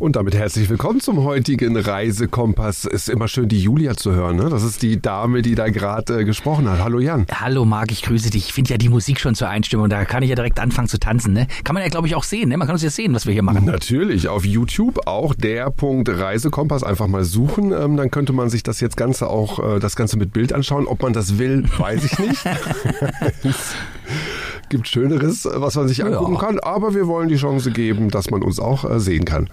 Und damit herzlich willkommen zum heutigen Reisekompass. Ist immer schön, die Julia zu hören. Ne? Das ist die Dame, die da gerade äh, gesprochen hat. Hallo Jan. Hallo Marc, ich grüße dich. Ich finde ja die Musik schon zur Einstimmung. Da kann ich ja direkt anfangen zu tanzen. Ne? Kann man ja, glaube ich, auch sehen. Ne? Man kann uns ja sehen, was wir hier machen. Natürlich, auf YouTube auch der Punkt Reisekompass. Einfach mal suchen. Ähm, dann könnte man sich das jetzt Ganze auch, äh, das Ganze mit Bild anschauen. Ob man das will, weiß ich nicht. gibt Schöneres, was man sich angucken ja. kann, aber wir wollen die Chance geben, dass man uns auch äh, sehen kann.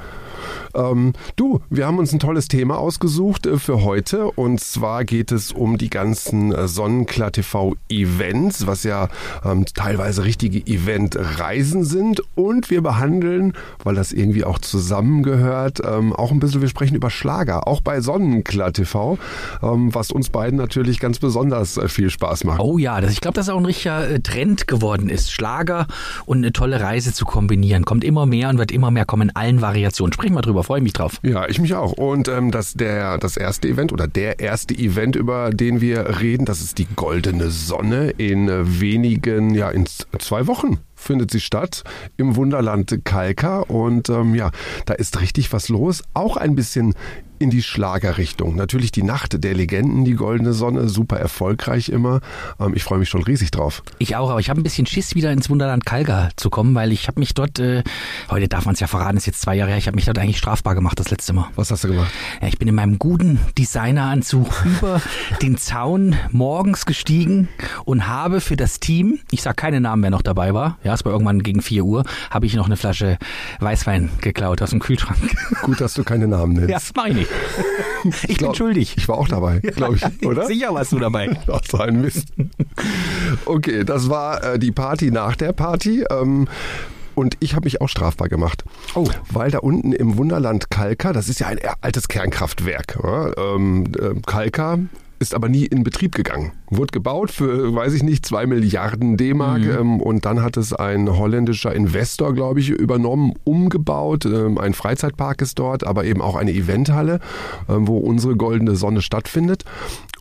Ähm, du, wir haben uns ein tolles Thema ausgesucht äh, für heute und zwar geht es um die ganzen äh, Sonnenklar TV Events, was ja ähm, teilweise richtige Eventreisen sind und wir behandeln, weil das irgendwie auch zusammengehört, ähm, auch ein bisschen, wir sprechen über Schlager, auch bei Sonnenklar TV, ähm, was uns beiden natürlich ganz besonders äh, viel Spaß macht. Oh ja, das, ich glaube, das ist auch ein richtiger äh, Trend geworden ist, Schlager und eine tolle Reise zu kombinieren. Kommt immer mehr und wird immer mehr kommen in allen Variationen. Sprechen wir drüber freue mich drauf. Ja, ich mich auch. Und ähm, das, der, das erste Event oder der erste Event, über den wir reden, das ist die Goldene Sonne in äh, wenigen, ja, in zwei Wochen findet sie statt im Wunderland Kalka und ähm, ja, da ist richtig was los. Auch ein bisschen in die Schlagerrichtung. Natürlich die Nacht der Legenden, die Goldene Sonne, super erfolgreich immer. Ähm, ich freue mich schon riesig drauf. Ich auch, aber ich habe ein bisschen Schiss, wieder ins Wunderland Kalga zu kommen, weil ich habe mich dort, äh, heute darf man es ja verraten, ist jetzt zwei Jahre her, ich habe mich dort eigentlich strafbar gemacht das letzte Mal. Was hast du gemacht? Ja, ich bin in meinem guten Designeranzug über den Zaun morgens gestiegen und habe für das Team, ich sage keine Namen, wer noch dabei war, ja, es war irgendwann gegen 4 Uhr, habe ich noch eine Flasche Weißwein geklaut aus dem Kühlschrank. Gut, dass du keine Namen nennst. Ja, das mache ich nicht. Ich, ich glaub, bin schuldig. Ich war auch dabei, glaube ich, oder? Sicher warst du dabei. Ach, so ein Mist. Okay, das war äh, die Party nach der Party. Ähm, und ich habe mich auch strafbar gemacht. Oh. Weil da unten im Wunderland Kalka, das ist ja ein altes Kernkraftwerk. Ähm, äh, Kalka ist aber nie in Betrieb gegangen. Wurde gebaut für, weiß ich nicht, zwei Milliarden D-Mark mhm. ähm, und dann hat es ein holländischer Investor, glaube ich, übernommen, umgebaut. Ähm, ein Freizeitpark ist dort, aber eben auch eine Eventhalle, ähm, wo unsere goldene Sonne stattfindet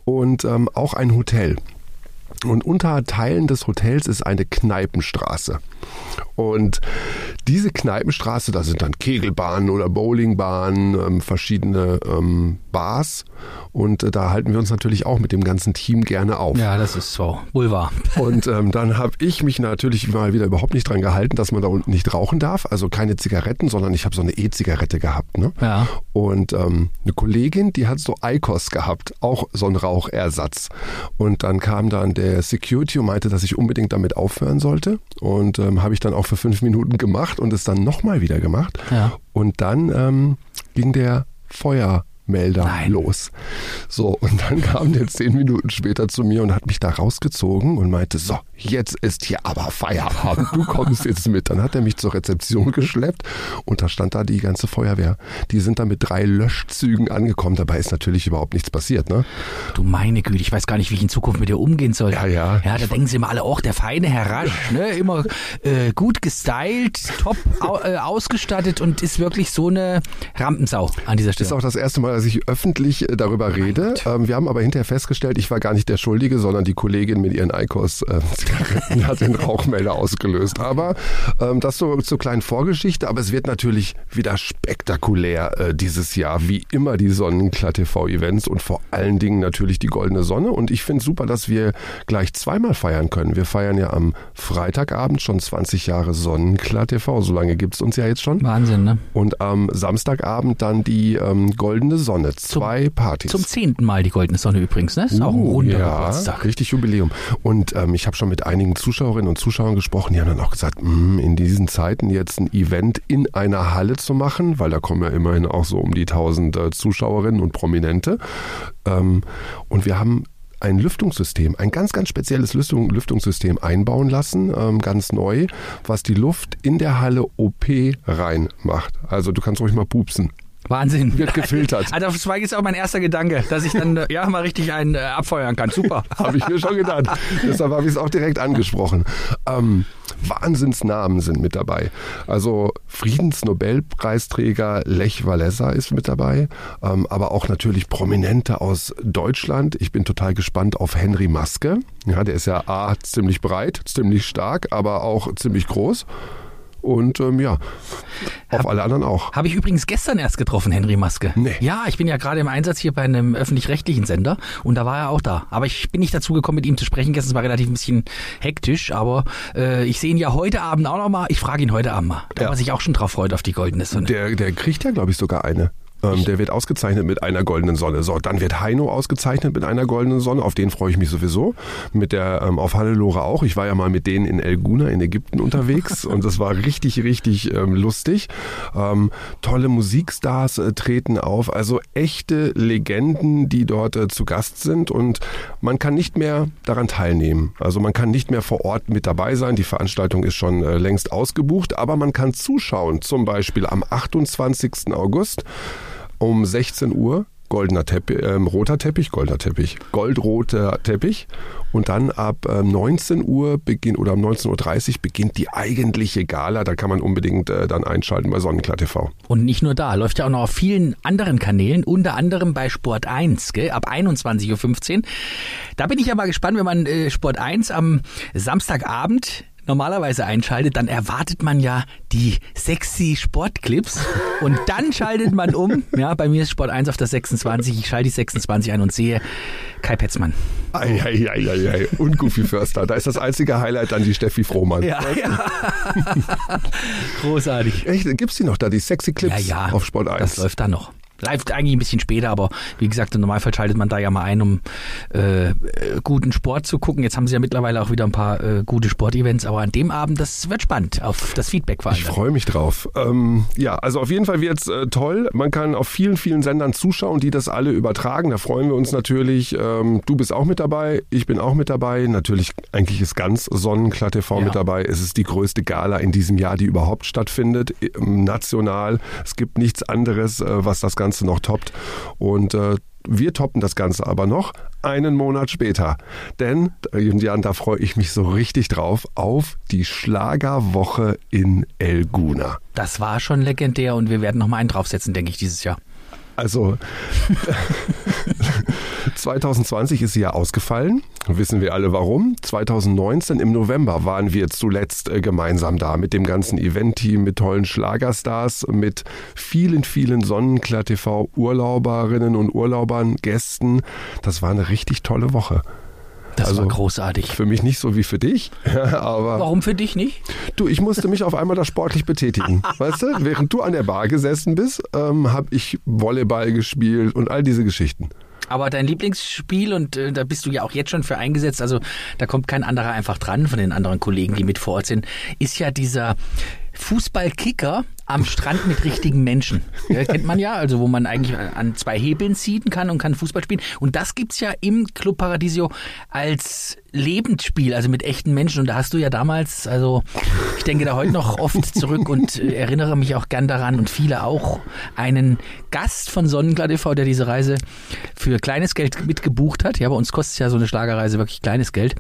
und ähm, auch ein Hotel. Und unter Teilen des Hotels ist eine Kneipenstraße. Und diese Kneipenstraße, da sind dann Kegelbahnen oder Bowlingbahnen, ähm, verschiedene ähm, Bars. Und äh, da halten wir uns natürlich auch mit dem ganzen Team gerne auf. Ja, das ist so. Boulevard. Und ähm, dann habe ich mich natürlich mal wieder überhaupt nicht dran gehalten, dass man da unten nicht rauchen darf. Also keine Zigaretten, sondern ich habe so eine E-Zigarette gehabt. Ne? Ja. Und ähm, eine Kollegin, die hat so Eikos gehabt, auch so ein Rauchersatz. Und dann kam dann der Security und meinte, dass ich unbedingt damit aufhören sollte. Und ähm, habe ich dann auch für fünf Minuten gemacht und es dann nochmal wieder gemacht. Ja. Und dann ähm, ging der Feuer Melder Nein. los. So, und dann kam der zehn Minuten später zu mir und hat mich da rausgezogen und meinte, so, jetzt ist hier aber Feierabend, du kommst jetzt mit. Dann hat er mich zur Rezeption geschleppt und da stand da die ganze Feuerwehr. Die sind da mit drei Löschzügen angekommen. Dabei ist natürlich überhaupt nichts passiert, ne? Du meine Güte, ich weiß gar nicht, wie ich in Zukunft mit dir umgehen soll. Ja, ja. Ja, da denken sie immer alle, auch der feine Herr Rasch, ne? Immer äh, gut gestylt, top äh, ausgestattet und ist wirklich so eine Rampensau an dieser Stelle. Das ist auch das erste Mal, dass ich öffentlich äh, darüber rede. Ähm, wir haben aber hinterher festgestellt, ich war gar nicht der Schuldige, sondern die Kollegin mit ihren Eikos äh, hat den Rauchmelder ausgelöst. Aber ähm, das so zur kleinen Vorgeschichte. Aber es wird natürlich wieder spektakulär äh, dieses Jahr, wie immer die Sonnenklar TV Events und vor allen Dingen natürlich die Goldene Sonne. Und ich finde super, dass wir gleich zweimal feiern können. Wir feiern ja am Freitagabend schon 20 Jahre Sonnenklar TV. So lange gibt es uns ja jetzt schon. Wahnsinn, ne? Und am Samstagabend dann die ähm, Goldene Sonne. Zwei zum, Partys. Zum zehnten Mal die Goldene Sonne übrigens, ne? Ist uh, auch ein runder ja, Geburtstag. Richtig Jubiläum. Und ähm, ich habe schon mit einigen Zuschauerinnen und Zuschauern gesprochen, die haben dann auch gesagt, mm, in diesen Zeiten jetzt ein Event in einer Halle zu machen, weil da kommen ja immerhin auch so um die tausend äh, Zuschauerinnen und Prominente. Ähm, und wir haben ein Lüftungssystem, ein ganz, ganz spezielles Lüftung, Lüftungssystem einbauen lassen, ähm, ganz neu, was die Luft in der Halle OP reinmacht. Also du kannst ruhig mal pupsen. Wahnsinn. Wird gefiltert. Also das war jetzt auch mein erster Gedanke, dass ich dann äh, ja mal richtig einen äh, abfeuern kann. Super. Habe ich mir schon gedacht. Deshalb habe ich es auch direkt angesprochen. Ähm, Wahnsinnsnamen sind mit dabei. Also Friedensnobelpreisträger Lech Walesa ist mit dabei, ähm, aber auch natürlich Prominente aus Deutschland. Ich bin total gespannt auf Henry Maske. Ja, der ist ja A, ziemlich breit, ziemlich stark, aber auch ziemlich groß. Und ähm, ja, auf hab, alle anderen auch. Habe ich übrigens gestern erst getroffen, Henry Maske. Nee. Ja, ich bin ja gerade im Einsatz hier bei einem öffentlich-rechtlichen Sender und da war er auch da. Aber ich bin nicht dazu gekommen, mit ihm zu sprechen. Gestern war relativ ein bisschen hektisch, aber äh, ich sehe ihn ja heute Abend auch nochmal. Ich frage ihn heute Abend mal, da ja. er sich auch schon drauf freut auf die goldene Sonne. Der, der kriegt ja, glaube ich, sogar eine. Ähm, der wird ausgezeichnet mit einer goldenen Sonne. So, dann wird Heino ausgezeichnet mit einer goldenen Sonne. Auf den freue ich mich sowieso. Mit der ähm, auf Hannelore auch. Ich war ja mal mit denen in El Guna in Ägypten unterwegs und das war richtig, richtig ähm, lustig. Ähm, tolle Musikstars äh, treten auf. Also echte Legenden, die dort äh, zu Gast sind und man kann nicht mehr daran teilnehmen. Also man kann nicht mehr vor Ort mit dabei sein. Die Veranstaltung ist schon äh, längst ausgebucht, aber man kann zuschauen. Zum Beispiel am 28. August um 16 Uhr goldener Teppich, äh, roter Teppich, goldener Teppich, goldroter Teppich und dann ab äh, 19 Uhr beginnt oder um 19.30 Uhr beginnt die eigentliche Gala. Da kann man unbedingt äh, dann einschalten bei Sonnenklar TV. Und nicht nur da, läuft ja auch noch auf vielen anderen Kanälen, unter anderem bei Sport 1, gell, ab 21.15 Uhr. Da bin ich ja mal gespannt, wenn man äh, Sport 1 am Samstagabend normalerweise einschaltet, dann erwartet man ja die sexy Sportclips und dann schaltet man um. Ja, bei mir ist Sport 1 auf der 26. Ich schalte die 26 ein und sehe Kai Petzmann. Eieieiei. Und Goofy Förster. Da ist das einzige Highlight dann die Steffi Frohmann. Ja, ja. Großartig. Echt? Gibt's die noch da, die sexy Clips ja, ja, auf Sport 1? Das läuft da noch. Live eigentlich ein bisschen später, aber wie gesagt, im Normalfall schaltet man da ja mal ein, um äh, guten Sport zu gucken. Jetzt haben sie ja mittlerweile auch wieder ein paar äh, gute Sportevents, aber an dem Abend, das wird spannend, auf das Feedback vor allem. Ich freue mich drauf. Ähm, ja, also auf jeden Fall wird's äh, toll. Man kann auf vielen, vielen Sendern zuschauen, die das alle übertragen. Da freuen wir uns natürlich. Ähm, du bist auch mit dabei, ich bin auch mit dabei. Natürlich, eigentlich ist ganz Sonnenklar TV ja. mit dabei. Es ist die größte Gala in diesem Jahr, die überhaupt stattfindet, national. Es gibt nichts anderes, äh, was das Ganze Ganze noch toppt. Und äh, wir toppen das Ganze aber noch einen Monat später. Denn, Jan, da freue ich mich so richtig drauf, auf die Schlagerwoche in El Guna. Das war schon legendär und wir werden noch mal einen draufsetzen, denke ich, dieses Jahr. Also 2020 ist sie ja ausgefallen. Wissen wir alle warum. 2019 im November waren wir zuletzt äh, gemeinsam da mit dem ganzen Event-Team, mit tollen Schlagerstars, mit vielen, vielen Sonnenklar TV Urlauberinnen und Urlaubern, Gästen. Das war eine richtig tolle Woche. Das also war großartig. Für mich nicht so wie für dich, aber. Warum für dich nicht? Du, ich musste mich auf einmal da sportlich betätigen. weißt du, während du an der Bar gesessen bist, ähm, habe ich Volleyball gespielt und all diese Geschichten. Aber dein Lieblingsspiel, und äh, da bist du ja auch jetzt schon für eingesetzt, also da kommt kein anderer einfach dran von den anderen Kollegen, die mit vor Ort sind, ist ja dieser Fußballkicker am Strand mit richtigen Menschen. Ja, kennt man ja, also wo man eigentlich an zwei Hebeln ziehen kann und kann Fußball spielen. Und das gibt's ja im Club Paradiso als Lebensspiel, also mit echten Menschen. Und da hast du ja damals, also ich denke da heute noch oft zurück und äh, erinnere mich auch gern daran und viele auch, einen Gast von Sonnenklar TV, der diese Reise für kleines Geld mitgebucht hat. Ja, bei uns kostet ja so eine Schlagerreise wirklich kleines Geld,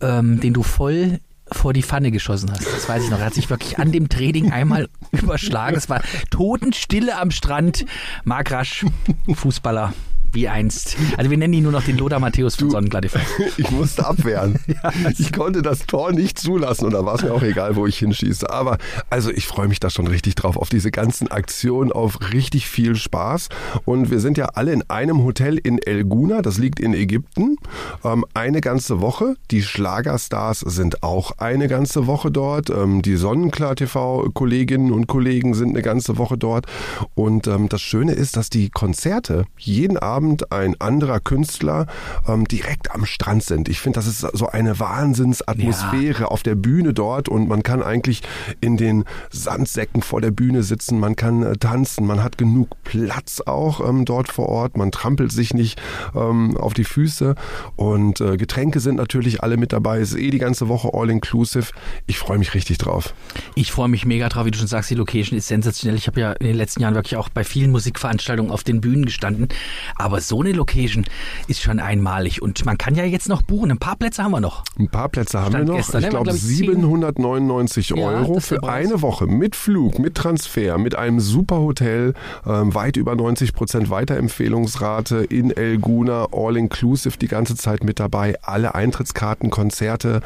ähm, den du voll vor die Pfanne geschossen hast. Das weiß ich noch. Er hat sich wirklich an dem Training einmal überschlagen. Es war Totenstille am Strand. Mark Rasch, Fußballer wie einst. Also wir nennen ihn nur noch den Lothar Matthäus von Sonnenglatte. Ich musste abwehren. ja, ich konnte das Tor nicht zulassen und da war es mir auch egal, wo ich hinschieße. Aber also ich freue mich da schon richtig drauf, auf diese ganzen Aktionen, auf richtig viel Spaß. Und wir sind ja alle in einem Hotel in El Guna, das liegt in Ägypten, ähm, eine ganze Woche. Die Schlagerstars sind auch eine ganze Woche dort. Ähm, die Sonnenklar TV-Kolleginnen und Kollegen sind eine ganze Woche dort. Und ähm, das Schöne ist, dass die Konzerte jeden Abend Abend ein anderer Künstler ähm, direkt am Strand sind. Ich finde, das ist so eine Wahnsinnsatmosphäre ja. auf der Bühne dort und man kann eigentlich in den Sandsäcken vor der Bühne sitzen, man kann äh, tanzen, man hat genug Platz auch ähm, dort vor Ort, man trampelt sich nicht ähm, auf die Füße und äh, Getränke sind natürlich alle mit dabei. Es ist eh die ganze Woche all inclusive. Ich freue mich richtig drauf. Ich freue mich mega drauf, wie du schon sagst, die Location ist sensationell. Ich habe ja in den letzten Jahren wirklich auch bei vielen Musikveranstaltungen auf den Bühnen gestanden, aber so eine Location ist schon einmalig und man kann ja jetzt noch buchen. Ein paar Plätze haben wir noch. Ein paar Plätze haben Stand wir noch. Gestern, ich ne? glaube 799 ja, Euro für eine Woche mit Flug, mit Transfer, mit einem super Hotel, ähm, weit über 90 Prozent Weiterempfehlungsrate in El Guna, all inclusive die ganze Zeit mit dabei, alle Eintrittskarten, Konzerte.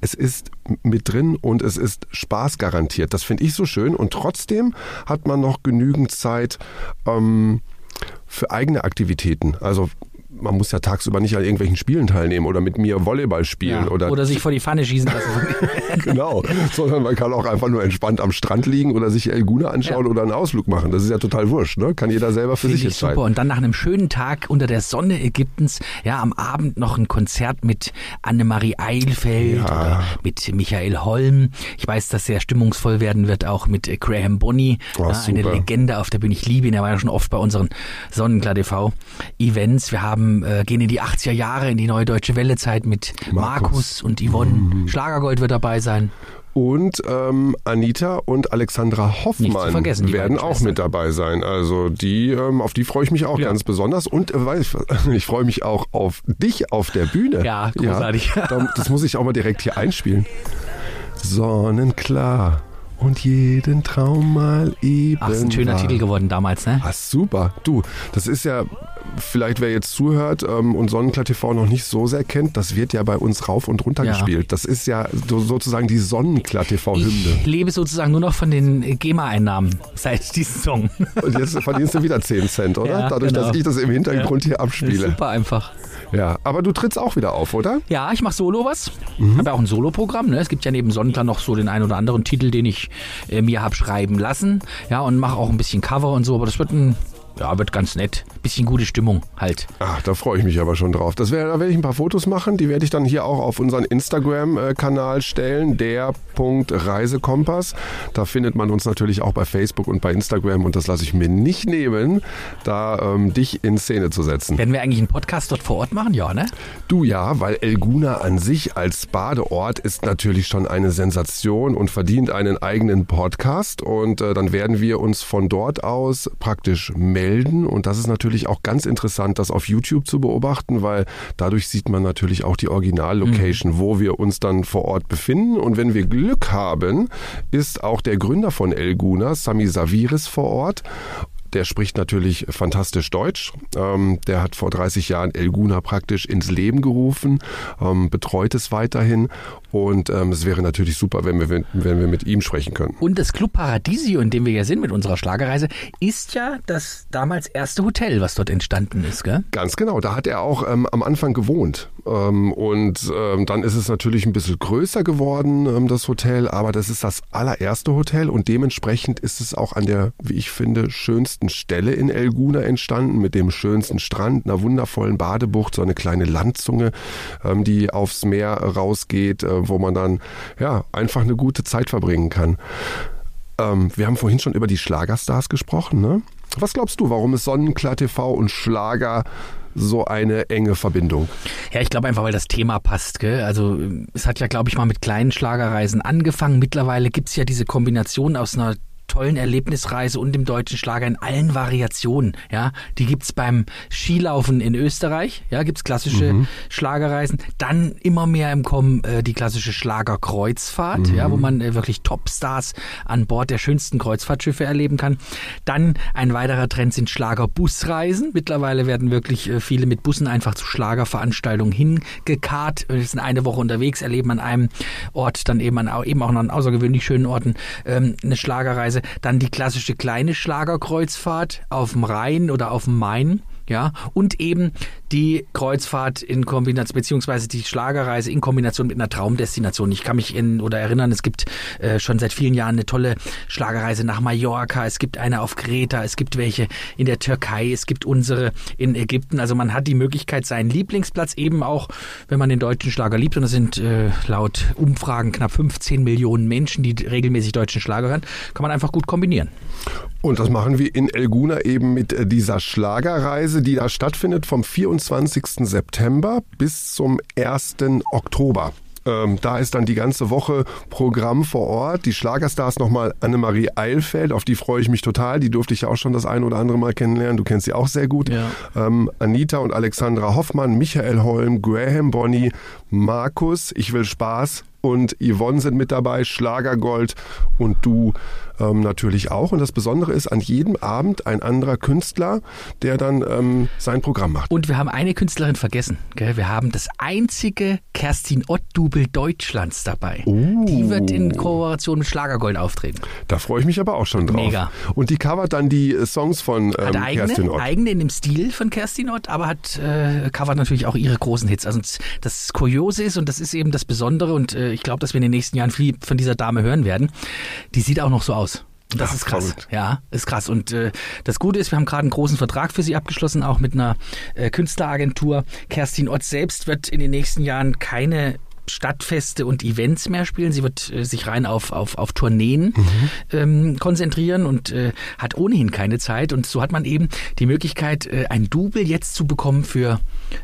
Es ist mit drin und es ist Spaß garantiert. Das finde ich so schön und trotzdem hat man noch genügend Zeit ähm, für eigene Aktivitäten. Also man muss ja tagsüber nicht an irgendwelchen Spielen teilnehmen oder mit mir Volleyball spielen. Ja, oder, oder sich vor die Pfanne schießen lassen. genau, sondern man kann auch einfach nur entspannt am Strand liegen oder sich Elguna anschauen ja. oder einen Ausflug machen. Das ist ja total wurscht, ne? kann jeder selber für Find sich entscheiden. Super. Und dann nach einem schönen Tag unter der Sonne Ägyptens, ja, am Abend noch ein Konzert mit Annemarie Eilfeld ja. oder mit Michael Holm. Ich weiß, dass sehr stimmungsvoll werden wird, auch mit Graham Bonney, oh, ja, eine Legende auf der Bühne. Ich liebe ihn, er war ja schon oft bei unseren Sonnenklar TV Events. Wir haben äh, gehen in die 80er Jahre, in die neue deutsche Wellezeit mit Markus, Markus und Yvonne. Mhm. Schlagergold wird dabei sein. Und ähm, Anita und Alexandra Hoffmann werden auch mit dabei sein. Also die, ähm, auf die freue ich mich auch ja. ganz besonders. Und äh, weiß, ich freue mich auch auf dich auf der Bühne. Ja, großartig. Ja, das muss ich auch mal direkt hier einspielen. Sonnenklar und jeden Traum mal eben. Ach, ist ein schöner war. Titel geworden damals, ne? Ach, super. Du, das ist ja, vielleicht wer jetzt zuhört ähm, und Sonnenklar TV noch nicht so sehr kennt, das wird ja bei uns rauf und runter ja. gespielt. Das ist ja so, sozusagen die Sonnenklar TV-Hymne. Ich lebe sozusagen nur noch von den GEMA-Einnahmen seit diesem Song. Und jetzt verdienst du wieder 10 Cent, oder? Ja, Dadurch, genau. dass ich das im Hintergrund ja. hier abspiele. Super einfach. Ja, aber du trittst auch wieder auf, oder? Ja, ich mache Solo was. Mhm. Habe ja auch ein Soloprogramm. Ne? Es gibt ja neben Sonnenklar noch so den einen oder anderen Titel, den ich äh, mir habe schreiben lassen. Ja, und mache auch ein bisschen Cover und so. Aber das wird ein ja, wird ganz nett. Bisschen gute Stimmung halt. Ach, da freue ich mich aber schon drauf. Das wär, da werde ich ein paar Fotos machen. Die werde ich dann hier auch auf unseren Instagram-Kanal stellen. Der Punkt Reisekompass. Da findet man uns natürlich auch bei Facebook und bei Instagram. Und das lasse ich mir nicht nehmen, da ähm, dich in Szene zu setzen. Werden wir eigentlich einen Podcast dort vor Ort machen? Ja, ne? Du ja, weil Elguna an sich als Badeort ist natürlich schon eine Sensation und verdient einen eigenen Podcast. Und äh, dann werden wir uns von dort aus praktisch melden melden. Und das ist natürlich auch ganz interessant, das auf YouTube zu beobachten, weil dadurch sieht man natürlich auch die Originallocation, mhm. wo wir uns dann vor Ort befinden. Und wenn wir Glück haben, ist auch der Gründer von Elguna, Sami Saviris, vor Ort der spricht natürlich fantastisch Deutsch. Ähm, der hat vor 30 Jahren Elguna praktisch ins Leben gerufen, ähm, betreut es weiterhin und ähm, es wäre natürlich super, wenn wir, wenn wir mit ihm sprechen können. Und das Club Paradisio, in dem wir ja sind mit unserer Schlagerreise, ist ja das damals erste Hotel, was dort entstanden ist, gell? Ganz genau. Da hat er auch ähm, am Anfang gewohnt. Ähm, und ähm, dann ist es natürlich ein bisschen größer geworden, ähm, das Hotel, aber das ist das allererste Hotel und dementsprechend ist es auch an der, wie ich finde, schönsten Stelle in Elguna entstanden, mit dem schönsten Strand, einer wundervollen Badebucht, so eine kleine Landzunge, ähm, die aufs Meer rausgeht, äh, wo man dann ja einfach eine gute Zeit verbringen kann. Ähm, wir haben vorhin schon über die Schlagerstars gesprochen, ne? Was glaubst du, warum ist Sonnenklar TV und Schlager so eine enge Verbindung? Ja, ich glaube einfach, weil das Thema passt. Gell? Also es hat ja, glaube ich, mal mit kleinen Schlagerreisen angefangen. Mittlerweile gibt es ja diese Kombination aus einer tollen Erlebnisreise und dem deutschen Schlager in allen Variationen. Ja, die gibt's beim Skilaufen in Österreich. Ja, gibt's klassische mhm. Schlagerreisen. Dann immer mehr im Kommen äh, die klassische Schlagerkreuzfahrt, mhm. ja, wo man äh, wirklich Topstars an Bord der schönsten Kreuzfahrtschiffe erleben kann. Dann ein weiterer Trend sind Schlagerbusreisen. Mittlerweile werden wirklich äh, viele mit Bussen einfach zu Schlagerveranstaltungen hingekarrt. Wir sind eine Woche unterwegs, erleben an einem Ort dann eben, an, eben auch an außergewöhnlich schönen Orten ähm, eine Schlagerreise dann die klassische kleine Schlagerkreuzfahrt auf dem Rhein oder auf dem Main ja, und eben die Kreuzfahrt in Kombination, beziehungsweise die Schlagerreise in Kombination mit einer Traumdestination. Ich kann mich in oder erinnern, es gibt äh, schon seit vielen Jahren eine tolle Schlagerreise nach Mallorca, es gibt eine auf Kreta, es gibt welche in der Türkei, es gibt unsere in Ägypten. Also man hat die Möglichkeit, seinen Lieblingsplatz eben auch, wenn man den deutschen Schlager liebt, und das sind äh, laut Umfragen knapp 15 Millionen Menschen, die regelmäßig deutschen Schlager hören, kann man einfach gut kombinieren. Und das machen wir in Elguna eben mit äh, dieser Schlagerreise, die da stattfindet vom 24. September bis zum 1. Oktober. Ähm, da ist dann die ganze Woche Programm vor Ort. Die Schlagerstars nochmal Annemarie Eilfeld, auf die freue ich mich total. Die durfte ich ja auch schon das ein oder andere Mal kennenlernen. Du kennst sie auch sehr gut. Ja. Ähm, Anita und Alexandra Hoffmann, Michael Holm, Graham Bonny, Markus, ich will Spaß und Yvonne sind mit dabei, Schlagergold und du ähm, natürlich auch. Und das Besondere ist, an jedem Abend ein anderer Künstler, der dann ähm, sein Programm macht. Und wir haben eine Künstlerin vergessen. Gell? Wir haben das einzige Kerstin Ott-Double Deutschlands dabei. Oh. Die wird in Kooperation mit Schlagergold auftreten. Da freue ich mich aber auch schon drauf. Mega. Und die covert dann die äh, Songs von ähm, eigene, Kerstin Ott. eigene in dem Stil von Kerstin Ott, aber hat äh, covert natürlich auch ihre großen Hits. Also das Kuriose ist, und das ist eben das Besondere, und äh, ich glaube, dass wir in den nächsten Jahren viel von dieser Dame hören werden, die sieht auch noch so aus. Das Ach, ist krass. verrückt. Ja, ist krass. Und äh, das Gute ist, wir haben gerade einen großen Vertrag für sie abgeschlossen, auch mit einer äh, Künstleragentur. Kerstin Ott selbst wird in den nächsten Jahren keine Stadtfeste und Events mehr spielen. Sie wird äh, sich rein auf, auf, auf Tourneen ähm, konzentrieren und äh, hat ohnehin keine Zeit. Und so hat man eben die Möglichkeit, äh, ein Double jetzt zu bekommen für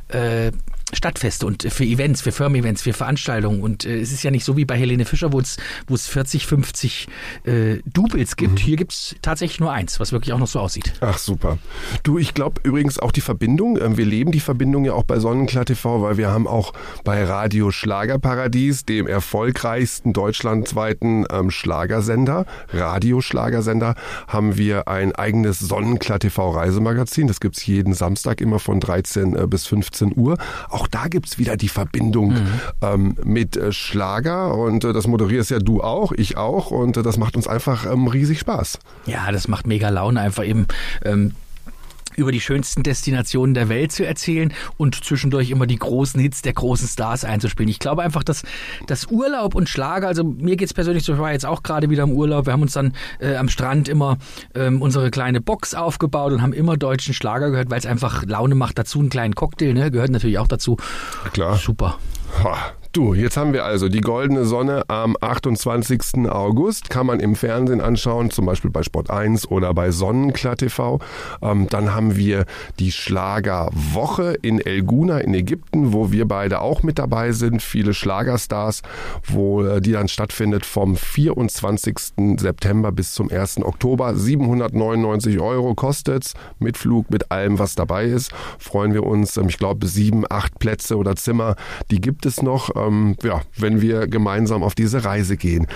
äh, Stadtfeste und für Events, für Firmen-Events, für Veranstaltungen. Und äh, es ist ja nicht so wie bei Helene Fischer, wo es, wo es 40, 50 äh, Doubles gibt. Hier gibt's tatsächlich nur eins, was wirklich auch noch so aussieht. Ach super. Du, ich glaube übrigens auch die Verbindung, ähm, wir leben die Verbindung ja auch bei Sonnenklar TV, weil wir haben auch bei Radio Schlagerparadies, dem erfolgreichsten deutschlandweiten ähm, Schlagersender, Radioschlagersender, haben wir ein eigenes Sonnenklar TV Reisemagazin. Das gibt's jeden Samstag immer von 13 äh, bis 15 Uhr. Auch da gibt's wieder die Verbindung ähm, mit äh, Schlager. Und äh, das moderierst ja du auch, ich auch. Und äh, das macht uns einfach ähm, riesig Spaß. Ja, das macht mega Laune, einfach eben ähm, über die schönsten Destinationen der Welt zu erzählen und zwischendurch immer die großen Hits der großen Stars einzuspielen. Ich glaube einfach, dass das Urlaub und Schlager, also mir geht's persönlich so, ich war jetzt auch gerade wieder im Urlaub, wir haben uns dann äh, am Strand immer ähm, unsere kleine Box aufgebaut und haben immer deutschen Schlager gehört, weil es einfach Laune macht. Dazu einen kleinen Cocktail, ne? gehört natürlich auch dazu. Klar. Super. Ha, Du, jetzt haben wir also die goldene Sonne am 28. August. Kann man im Fernsehen anschauen, zum Beispiel bei Sport 1 oder bei Sonnenklar TV. Ähm, dann haben wir die Schlagerwoche in Elguna in Ägypten, wo wir beide auch mit dabei sind. Viele Schlagerstars, wo äh, die dann stattfindet vom 24. September bis zum 1. Oktober. 799 Euro kostet's mit Flug, mit allem, was dabei ist. Freuen wir uns. Ähm, ich glaube, sieben, acht Plätze oder Zimmer, die gibt es noch, ähm, ja, wenn wir gemeinsam auf diese Reise gehen.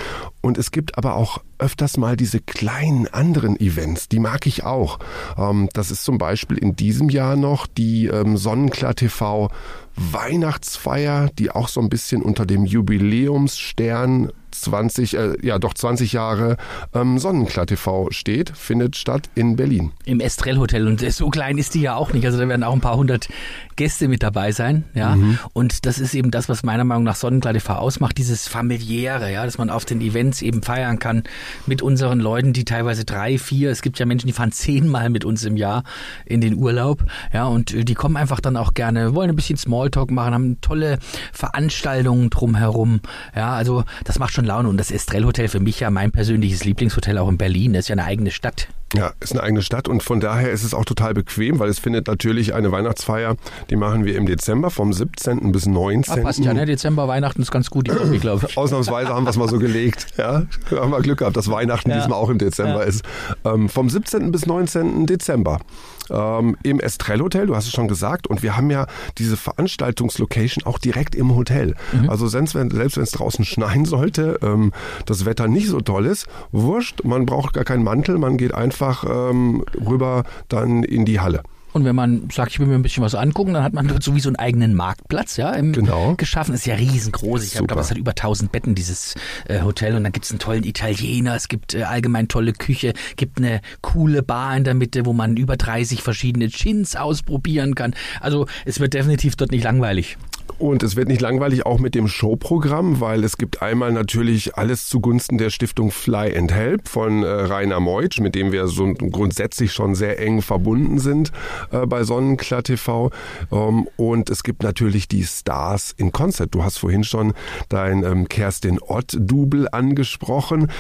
Und es gibt aber auch öfters mal diese kleinen anderen Events, die mag ich auch. Ähm, das ist zum Beispiel in diesem Jahr noch die ähm, Sonnenklar TV Weihnachtsfeier, die auch so ein bisschen unter dem Jubiläumsstern 20, äh, ja doch 20 Jahre ähm, Sonnenklar TV steht, findet statt in Berlin. Im Estrell Hotel und so klein ist die ja auch nicht. Also da werden auch ein paar hundert Gäste mit dabei sein, ja. Und das ist eben das, was meiner Meinung nach Sonnenklar TV ausmacht, dieses familiäre, ja, dass man auf den Events eben feiern kann mit unseren Leuten, die teilweise drei, vier, es gibt ja Menschen, die fahren zehnmal mit uns im Jahr in den Urlaub, ja, und äh, die kommen einfach dann auch gerne, wollen ein bisschen Smalltalk machen, haben tolle Veranstaltungen drumherum, ja, also das macht schon Laune und das Estrell Hotel für mich ja mein persönliches Lieblingshotel auch in Berlin, das ist ja eine eigene Stadt. Ja, ist eine eigene Stadt und von daher ist es auch total bequem, weil es findet natürlich eine Weihnachtsfeier, die machen wir im Dezember vom 17. bis 19. Ah, passt ja, ne? Dezember, Weihnachten ist ganz gut, ich glaube. Ausnahmsweise haben wir es mal so gelegt. Ja, haben wir Glück gehabt, dass Weihnachten Ja. diesmal auch im Dezember Ja. ist. Ähm, vom 17. bis 19. Dezember. Ähm, Im Estrell Hotel, du hast es schon gesagt, und wir haben ja diese Veranstaltungslocation auch direkt im Hotel. Mhm. Also selbst wenn es draußen schneien sollte, ähm, das Wetter nicht so toll ist, wurscht, man braucht gar keinen Mantel, man geht einfach ähm, rüber dann in die Halle. Und wenn man sagt, ich will mir ein bisschen was angucken, dann hat man dort sowieso einen eigenen Marktplatz, ja, im, Genau. geschaffen. Ist ja riesengroß. Ich glaube, es hat über 1000 Betten, dieses äh, Hotel. Und dann gibt es einen tollen Italiener, es gibt äh, allgemein tolle Küche, gibt eine coole Bar in der Mitte, wo man über 30 verschiedene Gins ausprobieren kann. Also es wird definitiv dort nicht langweilig. Und es wird nicht langweilig auch mit dem Showprogramm, weil es gibt einmal natürlich alles zugunsten der Stiftung Fly and Help von äh, Rainer Meutsch, mit dem wir so grundsätzlich schon sehr eng verbunden sind äh, bei Sonnenklar TV. Ähm, und es gibt natürlich die Stars in Concert. Du hast vorhin schon dein ähm, Kerstin Ott-Double angesprochen.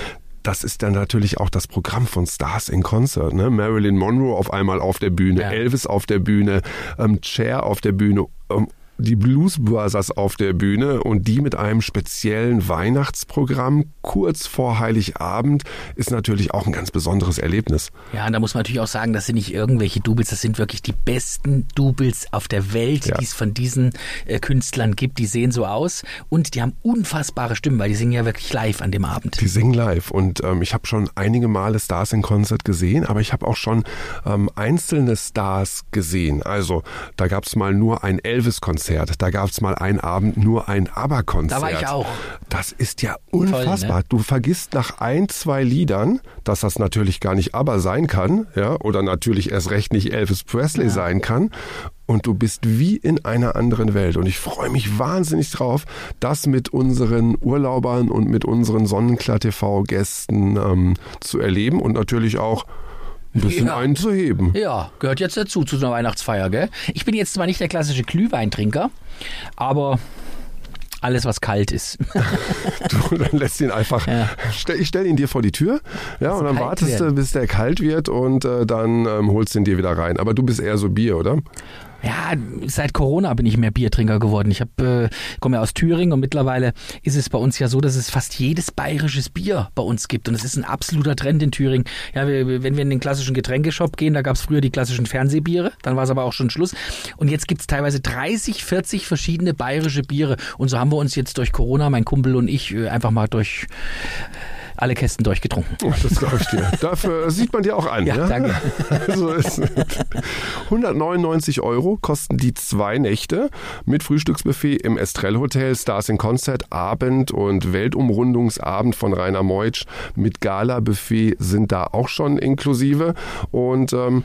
Das ist dann natürlich auch das Programm von Stars in Concert. Ne? Marilyn Monroe auf einmal auf der Bühne, Ja. Elvis auf der Bühne, ähm, Cher auf der Bühne. Ähm, die Blues Brothers auf der Bühne und die mit einem speziellen Weihnachtsprogramm kurz vor Heiligabend ist natürlich auch ein ganz besonderes Erlebnis. Ja, und da muss man natürlich auch sagen, das sind nicht irgendwelche Doubles, das sind wirklich die besten Doubles auf der Welt, Ja. die es von diesen äh, Künstlern gibt. Die sehen so aus und die haben unfassbare Stimmen, weil die singen ja wirklich live an dem Abend. Die singen live und ähm, ich habe schon einige Male Stars in Concert gesehen, aber ich habe auch schon ähm, einzelne Stars gesehen. Also da gab es mal nur ein Elvis-Konzert, da gab es mal einen Abend nur ein ABBA-Konzert. Da war ich auch. Das ist ja unfassbar. ne? Du vergisst nach ein, zwei Liedern, dass das natürlich gar nicht ABBA sein kann, ja, oder natürlich erst recht nicht Elvis Presley sein kann. Und du bist wie in einer anderen Welt. Und ich freue mich wahnsinnig drauf, das mit unseren Urlaubern und mit unseren Sonnenklar TV-Gästen ähm, zu erleben und natürlich auch ein bisschen Ja. einzuheben. Ja, gehört jetzt dazu, zu so einer Weihnachtsfeier, gell? Ich bin jetzt zwar nicht der klassische Glühweintrinker, aber alles, was kalt ist. Du, dann lässt ihn einfach. Ja. Stell, ich stelle ihn dir vor die Tür, ja, und dann wartest du, bis der kalt wird und äh, dann ähm, holst du ihn dir wieder rein. Aber du bist eher so Bier, oder? Ja, seit Corona bin ich mehr Biertrinker geworden. Ich hab, äh, komme ja aus Thüringen und mittlerweile ist es bei uns ja so, dass es fast jedes bayerisches Bier bei uns gibt. Und es ist ein absoluter Trend in Thüringen. Ja, wir, wenn wir in den klassischen Getränkeshop gehen, da gab es früher die klassischen Fernsehbiere, dann war es aber auch schon Schluss. Und jetzt gibt's teilweise 30, 40 verschiedene bayerische Biere. Und so haben wir uns jetzt durch Corona, mein Kumpel und ich, äh, einfach mal durch alle Kästen durchgetrunken. Oh, das glaube ich dir. Dafür sieht man dir auch an. Ja, danke. So ist es. 199 Euro kosten die zwei Nächte mit Frühstücksbuffet im Estrell Hotel, Stars in Concert, Abend und Weltumrundungsabend von Rainer Meutsch mit Gala-Buffet sind da auch schon inklusive. Und ähm,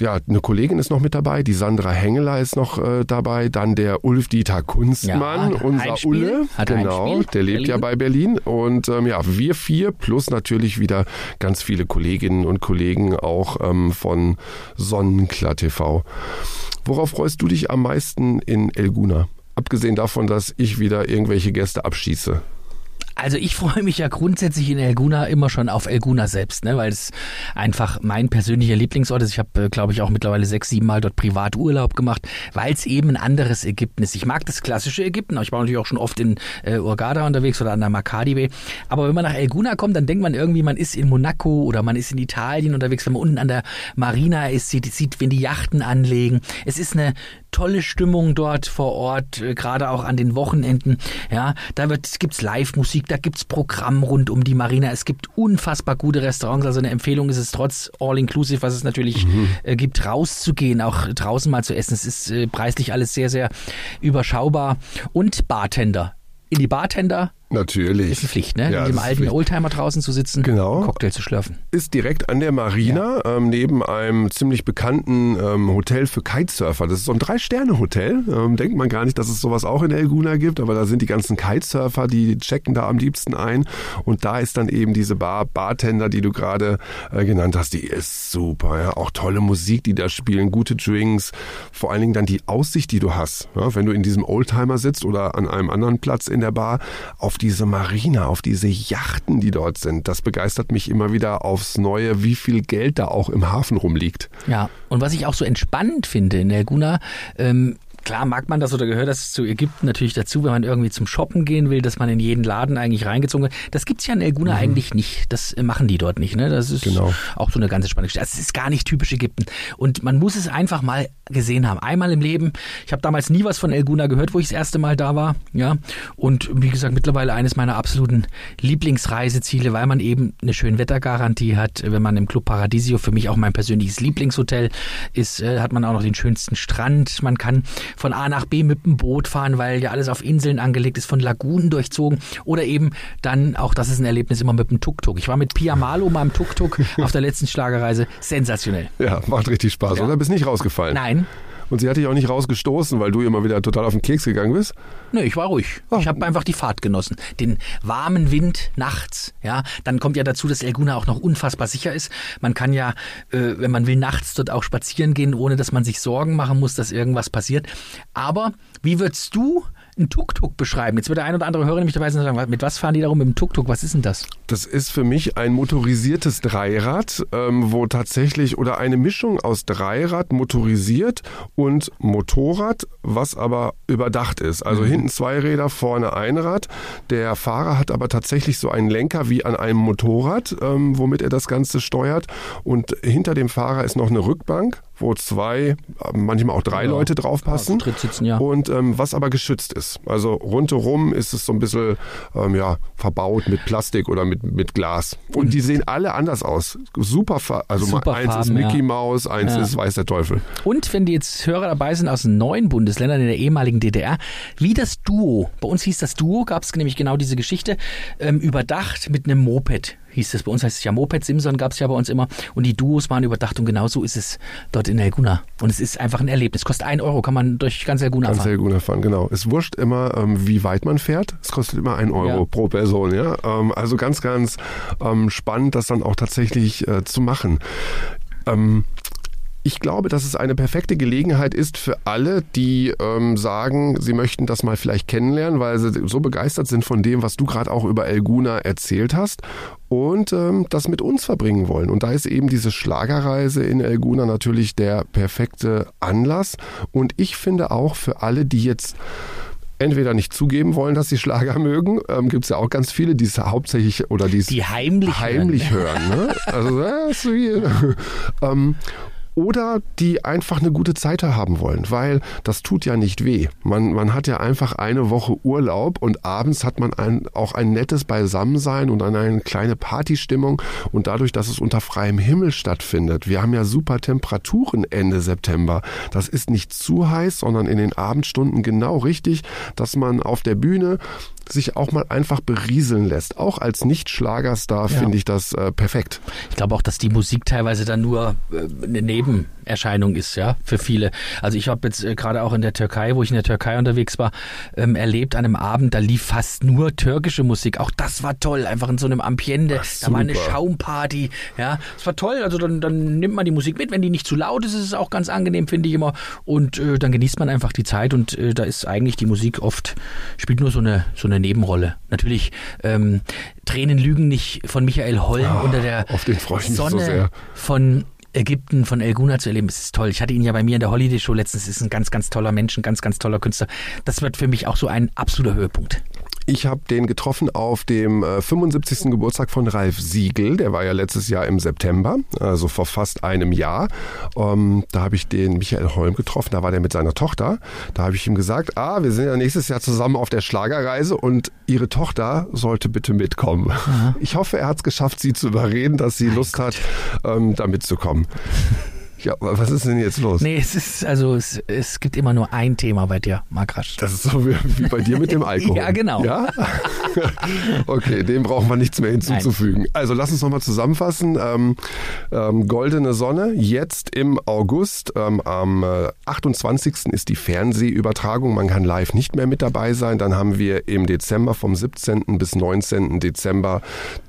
ja, eine Kollegin ist noch mit dabei, die Sandra Hengeler ist noch äh, dabei, dann der Ulf Dieter Kunstmann, Ja, unser Heimspiel, Ulle, genau, der lebt ja Berlin. bei Berlin und ähm, ja, wir vier plus natürlich wieder ganz viele Kolleginnen und Kollegen auch ähm, von Sonnenklar TV. Worauf freust du dich am meisten in Elguna? Abgesehen davon, dass ich wieder irgendwelche Gäste abschieße. Also ich freue mich ja grundsätzlich in Elguna immer schon auf Elguna selbst, ne, weil es einfach mein persönlicher Lieblingsort ist. Ich habe, äh, glaube ich, auch mittlerweile sechs, sieben Mal dort privat Urlaub gemacht, weil es eben ein anderes Ägypten ist. Ich mag das klassische Ägypten, ich war natürlich auch schon oft in äh, Hurghada unterwegs oder an der Makadi Bay. Aber wenn man nach Elguna kommt, dann denkt man irgendwie, man ist in Monaco oder man ist in Italien unterwegs. Wenn man unten an der Marina ist, sieht, sieht wenn die Yachten anlegen. Es ist eine tolle Stimmung dort vor Ort, äh, gerade auch an den Wochenenden. Ja, da wird, gibt's Live-Musik, da gibt's Programm rund um die Marina. Es gibt unfassbar gute Restaurants. Also eine Empfehlung ist es trotz All-Inclusive, was es natürlich äh, gibt, rauszugehen, auch draußen mal zu essen. Es ist äh, preislich alles sehr, sehr überschaubar. Und Bartender. In die Bartender Natürlich. ist eine Pflicht, ne? Ja, in dem alten. Oldtimer draußen zu sitzen, Genau. einen Cocktail zu schlürfen. ist direkt an der Marina, ähm, neben einem ziemlich bekannten ähm, Hotel für Kitesurfer. Das ist so ein Drei-Sterne-Hotel. Ähm, denkt man gar nicht, dass es sowas auch in Elguna gibt, aber da sind die ganzen Kitesurfer, die checken da am liebsten ein. Und da ist dann eben diese Bar, Bartender, die du gerade äh, genannt hast, die ist super. Ja? Auch tolle Musik, die da spielen, gute Drinks, vor allen Dingen dann die Aussicht, die du hast. Ja? Wenn du in diesem Oldtimer sitzt oder an einem anderen Platz in der Bar, auf diese Marina, auf diese Yachten, die dort sind. Das begeistert mich immer wieder aufs Neue, wie viel Geld da auch im Hafen rumliegt. Ja, und was ich auch so entspannend finde in Elguna, ähm, Klar mag man das oder gehört das zu Ägypten natürlich dazu, wenn man irgendwie zum Shoppen gehen will, dass man in jeden Laden eigentlich reingezogen wird. Das gibt's ja in Elguna eigentlich nicht. Das äh, machen die dort nicht. Ne? Das ist Genau. auch so eine ganz spannende Geschichte. Es ist gar nicht typisch Ägypten. Und man muss es einfach mal gesehen haben. Einmal im Leben. Ich habe damals nie was von Elguna gehört, wo ich das erste Mal da war. Ja. Und wie gesagt, mittlerweile eines meiner absoluten Lieblingsreiseziele, weil man eben eine schöne Wettergarantie hat. Wenn man im Club Paradisio, für mich auch mein persönliches Lieblingshotel ist, äh, hat man auch noch den schönsten Strand. Man kann von A nach B mit dem Boot fahren, weil ja alles auf Inseln angelegt ist, von Lagunen durchzogen. Oder eben dann, auch das ist ein Erlebnis, immer mit dem Tuk-Tuk. Ich war mit Pia Malo mal im Tuk-Tuk auf der letzten Schlagerreise. Sensationell. Ja, macht richtig Spaß, Ja. oder? Bist nicht rausgefallen? Nein, Und sie hat dich auch nicht rausgestoßen, weil du immer wieder total auf den Keks gegangen bist? Nö, ich war ruhig. Ich habe einfach die Fahrt genossen. Den warmen Wind nachts. Ja, dann kommt ja dazu, dass Elguna auch noch unfassbar sicher ist. Man kann ja, äh, wenn man will, nachts dort auch spazieren gehen, ohne dass man sich Sorgen machen muss, dass irgendwas passiert. Aber wie würdest du ein Tuk-Tuk beschreiben? Jetzt wird der ein oder andere Hörer nämlich dabei sein und sagen, mit was fahren die da rum mit dem Tuk-Tuk? Was ist denn das? Das ist für mich ein motorisiertes Dreirad, ähm, wo tatsächlich oder eine Mischung aus Dreirad motorisiert und Motorrad, was aber überdacht ist. Also hinten zwei Räder, vorne ein Rad. Der Fahrer hat aber tatsächlich so einen Lenker wie an einem Motorrad, ähm, womit er das Ganze steuert. Und hinter dem Fahrer ist noch eine Rückbank, wo zwei, manchmal auch drei Ja. Leute drauf Ja, sitzen, ja. Und ähm, was aber geschützt ist. Also rundherum ist es so ein bisschen ähm, ja, verbaut mit Plastik oder mit, mit Glas. Und die sehen alle anders aus. Super, also Super eins ist Farben, Mickey ja. Maus, eins Ja. ist Weiß der Teufel. Und wenn die jetzt Hörer dabei sind aus neuen Bundesländern in der ehemaligen DDR, wie das Duo. Bei uns hieß das Duo, gab es nämlich genau diese Geschichte, ähm, überdacht mit einem Moped. Hieß es bei uns heißt es ja Moped, Simson gab es ja bei uns immer. Und die Duos waren überdacht und genau so ist es dort in Elguna. Und es ist einfach ein Erlebnis. Kostet ein Euro, kann man durch ganz Elguna Ganz fahren. sehr gut erfahren, genau. Es wurscht immer, ähm, wie weit man fährt. Es kostet immer ein Euro Ja. pro Person. Ja? Ähm, also ganz, ganz ähm, spannend, das dann auch tatsächlich äh, zu machen. Ähm, ich glaube, dass es eine perfekte Gelegenheit ist für alle, die ähm, sagen, sie möchten das mal vielleicht kennenlernen, weil sie so begeistert sind von dem, was du gerade auch über Elguna erzählt hast und ähm, das mit uns verbringen wollen. Und da ist eben diese Schlagerreise in Elguna natürlich der perfekte Anlass. Und ich finde auch für alle, die jetzt entweder nicht zugeben wollen, dass sie Schlager mögen, ähm, gibt es ja auch ganz viele, die es hauptsächlich oder die es Die heimlich, heimlich hören. ne? Also, äh, so hier. ähm, oder die einfach eine gute Zeit haben wollen, weil das tut ja nicht weh. Man, man hat ja einfach eine Woche Urlaub und abends hat man ein, auch ein nettes Beisammensein und eine kleine Partystimmung und dadurch, dass es unter freiem Himmel stattfindet. Wir haben ja super Temperaturen Ende September. Das ist nicht zu heiß, sondern in den Abendstunden genau richtig, dass man auf der Bühne sich auch mal einfach berieseln lässt. Auch als Nicht-Schlagerstar Ja. finde ich das äh, perfekt. Ich glaube auch, dass die Musik teilweise dann nur äh, eine Nebenerscheinung ist, ja, für viele. Also ich habe jetzt äh, gerade auch in der Türkei, wo ich in der Türkei unterwegs war, ähm, erlebt an einem Abend, da lief fast nur türkische Musik. Auch das war toll, einfach in so einem Ambiente. Da war eine. Schaumparty, ja. Es war toll, also dann, dann nimmt man die Musik mit. Wenn die nicht zu laut ist, ist es auch ganz angenehm, finde ich immer. Und äh, dann genießt man einfach die Zeit und äh, da ist eigentlich die Musik oft, spielt nur so eine, so eine Nebenrolle. Natürlich, ähm, Tränen lügen nicht von Michael Holm unter der auf den freue ich mich so Sonne sehr. von Ägypten, von Elguna zu erleben, es ist toll. Ich hatte ihn ja bei mir in der Holiday Show letztens, ist ein ganz, ganz toller Mensch, ein ganz, ganz toller Künstler. Das wird für mich auch so ein absoluter Höhepunkt. Ich habe den getroffen auf dem äh, 75. Geburtstag von Ralf Siegel. Der war ja letztes Jahr im September, also vor fast einem Jahr. Ähm, da habe ich den Michael Holm getroffen. Da war der mit seiner Tochter. Da habe ich ihm gesagt, ah, wir sind ja nächstes Jahr zusammen auf der Schlagerreise und ihre Tochter sollte bitte mitkommen. Ich hoffe, er hat es geschafft, sie zu überreden, dass sie Lust hat, ähm, da mitzukommen. Ja, was ist denn jetzt los? Nee, es ist, also es, es gibt immer nur ein Thema bei dir, Markrasch. Das ist so wie, wie bei dir mit dem Alkohol. Ja, genau. Ja? okay, dem brauchen wir nichts mehr hinzuzufügen. Also lass uns nochmal zusammenfassen. Ähm, ähm, Goldene Sonne, jetzt im August. Ähm, am äh, 28. ist die Fernsehübertragung. Man kann live nicht mehr mit dabei sein. Dann haben wir im Dezember vom 17. bis 19. Dezember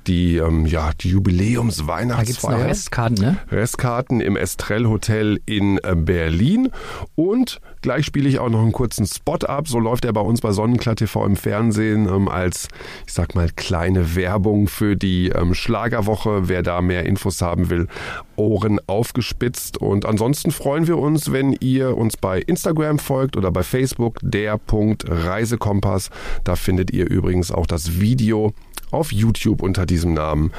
die, ähm, ja, die Da gibt's noch Jubiläumsweihnachtsfeier. Restkarten, ne? Restkarten im Estrell Hotel in äh, Berlin. Und gleich spiele ich auch noch einen kurzen Spot ab. So läuft er bei uns bei Sonnenklar TV im Fernsehen ähm, als, ich sag mal, kleine Werbung für die ähm, Schlagerwoche. Wer da mehr Infos haben will, Ohren aufgespitzt. Und ansonsten freuen wir uns, wenn ihr uns bei Instagram folgt oder bei Facebook, der Punkt Reisekompass. Da findet ihr übrigens auch das Video auf YouTube unter diesem Namen.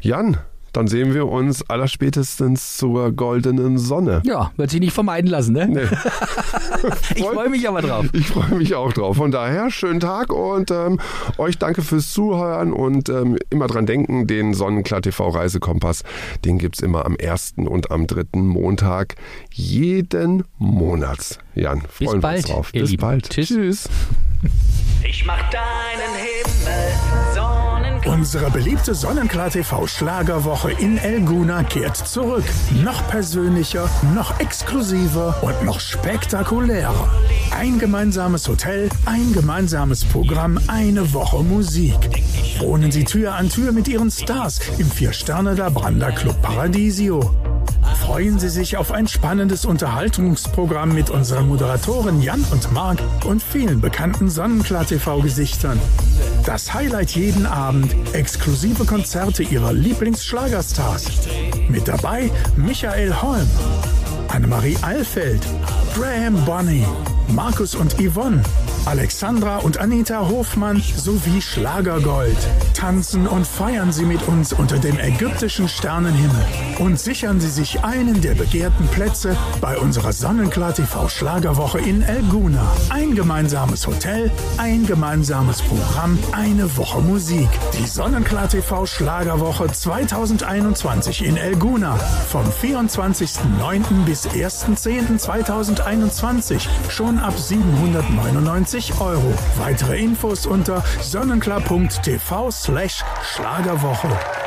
Jan, Dann sehen wir uns allerspätestens zur goldenen Sonne. Ja, wird sich nicht vermeiden lassen, ne? Nee. ich freue mich aber drauf. Ich freue mich auch drauf. Von daher, schönen Tag und ähm, euch danke fürs Zuhören und ähm, immer dran denken, den Sonnenklar TV Reisekompass, den gibt es immer am ersten und am dritten Montag jeden Monat. Jan, freuen Bis bald, uns drauf. Bis Lieben. bald. Tschüss. Tschüss. Ich mach deinen Himmel. Unsere beliebte Sonnenklar TV Schlagerwoche in Elguna kehrt zurück. Noch persönlicher, noch exklusiver und noch spektakulärer. Ein gemeinsames Hotel, ein gemeinsames Programm, eine Woche Musik. Wohnen Sie Tür an Tür mit Ihren Stars im Vier-Sterne der Branda Club Paradisio. Freuen Sie sich auf ein spannendes Unterhaltungsprogramm mit unseren Moderatoren Jan und Marc und vielen bekannten Sonnenklar-TV-Gesichtern. Das Highlight jeden Abend, exklusive Konzerte Ihrer Lieblingsschlagerstars. Mit dabei Michael Holm, Annemarie Alfeld, Graham Bonney, Markus und Yvonne, Alexandra und Anita Hofmann sowie Schlagergold. Tanzen und feiern Sie mit uns unter dem ägyptischen Sternenhimmel und sichern Sie sich einen der begehrten Plätze bei unserer Sonnenklar TV Schlagerwoche in Elguna. Ein gemeinsames Hotel, ein gemeinsames Programm, eine Woche Musik. Die Sonnenklar TV Schlagerwoche 2021 in Elguna vom 24.09. bis 1.10.2021 schon ab 799 Euro. Weitere Infos unter sonnenklar.tv slash Schlagerwoche.